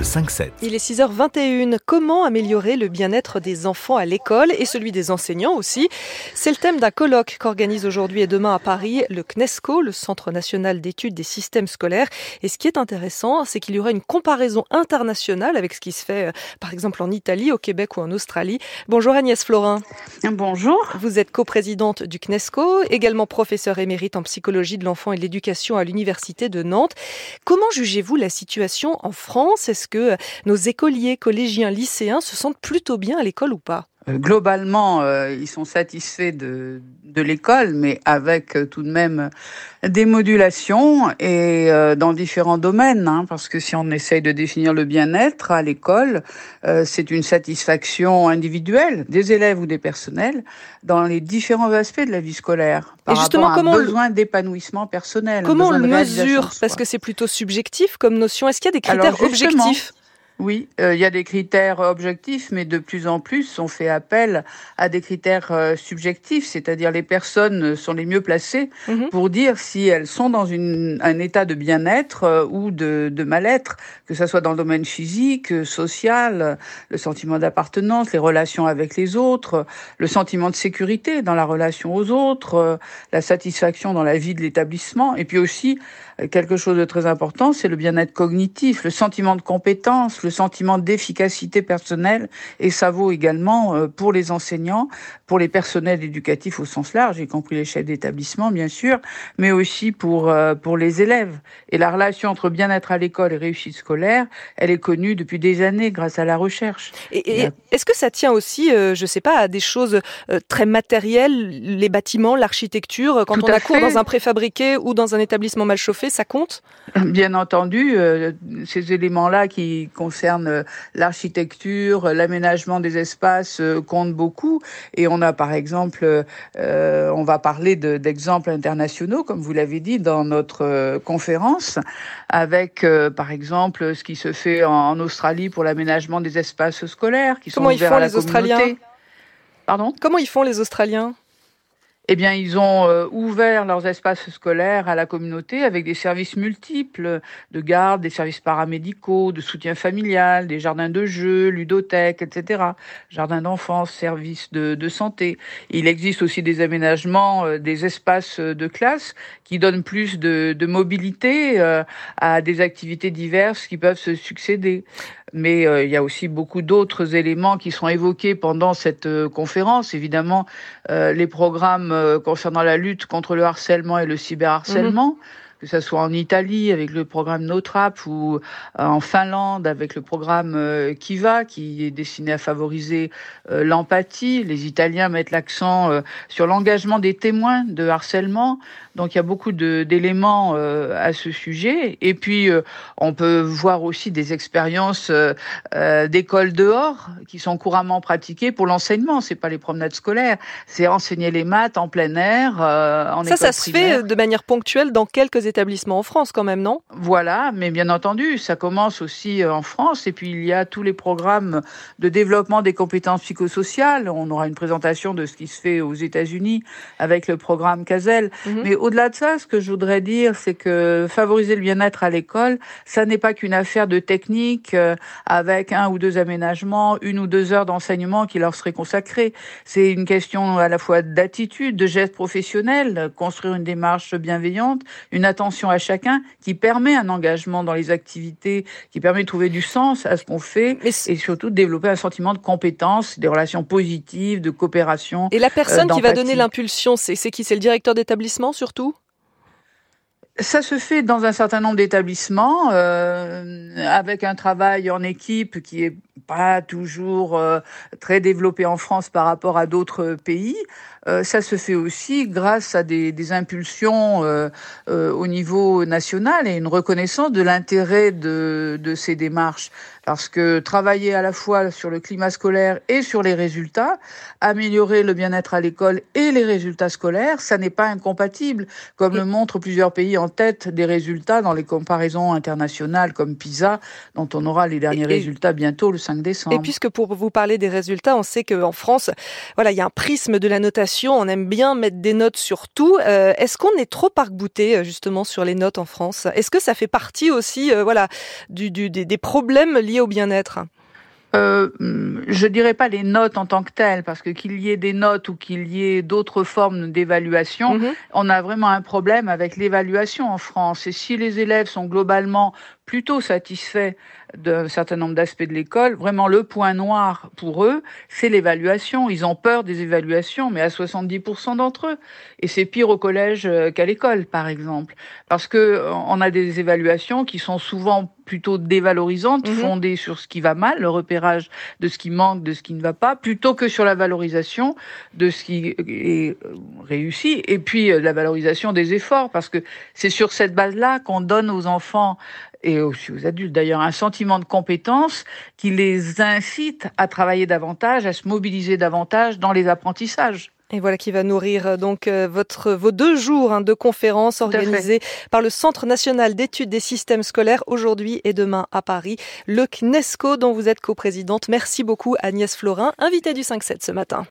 Le 5-7. Il est 6h21. Comment améliorer le bien-être des enfants à l'école et celui des enseignants aussi? C'est le thème d'un colloque qu'organise aujourd'hui et demain à Paris le CNESCO, le Centre national d'études des systèmes scolaires. Et ce qui est intéressant, c'est qu'il y aura une comparaison internationale avec ce qui se fait, euh, par exemple, en Italie, au Québec ou en Australie. Bonjour Agnès Florin. Bonjour. Vous êtes coprésidente du CNESCO, également professeure émérite en psychologie de l'enfant et de l'éducation à l'Université de Nantes. Comment jugez-vous la situation en France? Est-ce que nos écoliers, collégiens, lycéens se sentent plutôt bien à l'école ou pas? Euh, Globalement, euh, ils sont satisfaits de, de l'école, mais avec euh, tout de même des modulations et euh, dans différents domaines. hein, parce que si on essaye de définir le bien-être à l'école, euh, c'est une satisfaction individuelle des élèves ou des personnels dans les différents aspects de la vie scolaire. Par Et justement, rapport à un comment besoin d'épanouissement personnel. Comment on le mesure? Parce que c'est plutôt subjectif comme notion. Est-ce qu'il y a des critères Alors, objectifs? Oui, euh, il y a des critères objectifs, mais de plus en plus, on fait appel à des critères euh, subjectifs, c'est-à-dire les personnes sont les mieux placées Mhm. pour dire si elles sont dans une, un état de bien-être euh, ou de, de mal-être, que ce soit dans le domaine physique, social, le sentiment d'appartenance, les relations avec les autres, le sentiment de sécurité dans la relation aux autres, la satisfaction dans la vie de l'établissement, et puis aussi quelque chose de très important, c'est le bien-être cognitif, le sentiment de compétence, le sentiment d'efficacité personnelle, et ça vaut également euh, pour les enseignants, pour les personnels éducatifs au sens large, y compris les chefs d'établissement, bien sûr, mais aussi pour, euh, pour les élèves. Et la relation entre bien-être à l'école et réussite scolaire, elle est connue depuis des années grâce à la recherche. Et, et est-ce que ça tient aussi, euh, je sais pas, à des choses euh, très matérielles, les bâtiments, l'architecture Quand Tout on a cours dans un préfabriqué ou dans un établissement mal chauffé, ça compte? Bien entendu, euh, ces éléments-là qui concernent euh, l'architecture, euh, l'aménagement des espaces euh, comptent beaucoup. Et on a par exemple, euh, on va parler de- d'exemples internationaux, comme vous l'avez dit dans notre euh, conférence, avec euh, par exemple ce qui se fait en, en Australie pour l'aménagement des espaces scolaires, qui sont Comment ils ouverts font, à la les Australiens? communauté. Pardon? Comment ils font les Australiens? Eh bien, ils ont euh, ouvert leurs espaces scolaires à la communauté avec des services multiples de garde, des services paramédicaux, de soutien familial, des jardins de jeux, ludothèques, etc. Jardins d'enfance, services de, de santé. Il existe aussi des aménagements, euh, des espaces de classe qui donnent plus de, de mobilité euh, à des activités diverses qui peuvent se succéder. Mais euh, il y a aussi beaucoup d'autres éléments qui sont évoqués pendant cette euh, conférence. Évidemment, euh, les programmes concernant la lutte contre le harcèlement et le cyberharcèlement, que ce soit en Italie avec le programme NoTrap ou euh, en Finlande avec le programme euh, Kiva qui est destiné à favoriser euh, l'empathie. Les Italiens mettent l'accent sur l'engagement des témoins de harcèlement. Donc il y a beaucoup d'éléments à ce sujet. Et puis on peut voir aussi des expériences d'écoles dehors qui sont couramment pratiquées pour l'enseignement. C'est pas les promenades scolaires, c'est enseigner les maths en plein air, en Ça, ça se fait de manière ponctuelle dans quelques établissements en France quand même, non? Voilà, mais bien entendu, ça commence aussi euh, en France. Et puis il y a tous les programmes de développement des compétences psychosociales. On aura une présentation de ce qui se fait aux États-Unis avec le programme CASEL. Mhm. Mais au-delà de ça, ce que je voudrais dire, c'est que favoriser le bien-être à l'école, ça n'est pas qu'une affaire de technique euh, avec un ou deux aménagements, une ou deux heures d'enseignement qui leur seraient consacrées. C'est une question à la fois d'attitude, de gestes professionnels, construire une démarche bienveillante, une attention à chacun qui permet un engagement dans les activités, qui permet de trouver du sens à ce qu'on fait Mais et surtout de développer un sentiment de compétence, des relations positives, de coopération. Et la personne qui va donner l'impulsion, c'est qui? C'est le directeur d'établissement surtout? Ça se fait dans un certain nombre d'établissements euh, avec un travail en équipe qui est pas toujours euh, très développé en France par rapport à d'autres pays. Euh, ça se fait aussi grâce à des, des impulsions euh, euh, au niveau national et une reconnaissance de l'intérêt de, de ces démarches. Parce que travailler à la fois sur le climat scolaire et sur les résultats, améliorer le bien-être à l'école et les résultats scolaires, ça n'est pas incompatible, comme le montrent plusieurs pays en tête des résultats dans les comparaisons internationales comme PISA, dont on aura les derniers résultats bientôt le 5 décembre. Et puisque pour vous parler des résultats, on sait qu'en France, voilà, il y a un prisme de la notation, on aime bien mettre des notes sur tout. Euh, est-ce qu'on est trop arc-bouté euh, justement sur les notes en France? Est-ce que ça fait partie aussi, euh, voilà, du, du, des, des problèmes liés au bien-être euh, je dirais pas les notes en tant que telles, parce que qu'il y ait des notes ou qu'il y ait d'autres formes d'évaluation, mhm. on a vraiment un problème avec l'évaluation en France. Et si les élèves sont globalement plutôt satisfaits d'un certain nombre d'aspects de l'école, vraiment le point noir pour eux, c'est l'évaluation. Ils ont peur des évaluations, mais à 70% d'entre eux. Et c'est pire au collège euh, qu'à l'école, par exemple. Parce que euh, on a des évaluations qui sont souvent plutôt dévalorisantes, mhm. fondées sur ce qui va mal, le repérage de ce qui manque, de ce qui ne va pas, plutôt que sur la valorisation de ce qui est euh, réussi, et puis la valorisation des efforts, parce que c'est sur cette base-là qu'on donne aux enfants et aussi aux adultes d'ailleurs, un sentiment de compétence qui les incite à travailler davantage, à se mobiliser davantage dans les apprentissages. Et voilà qui va nourrir euh, donc euh, votre vos deux jours hein, de conférences organisées par le Centre national d'études des systèmes scolaires aujourd'hui et demain à Paris, le CNESCO dont vous êtes coprésidente. Merci beaucoup Agnès Florin, invitée du 5-7 ce matin.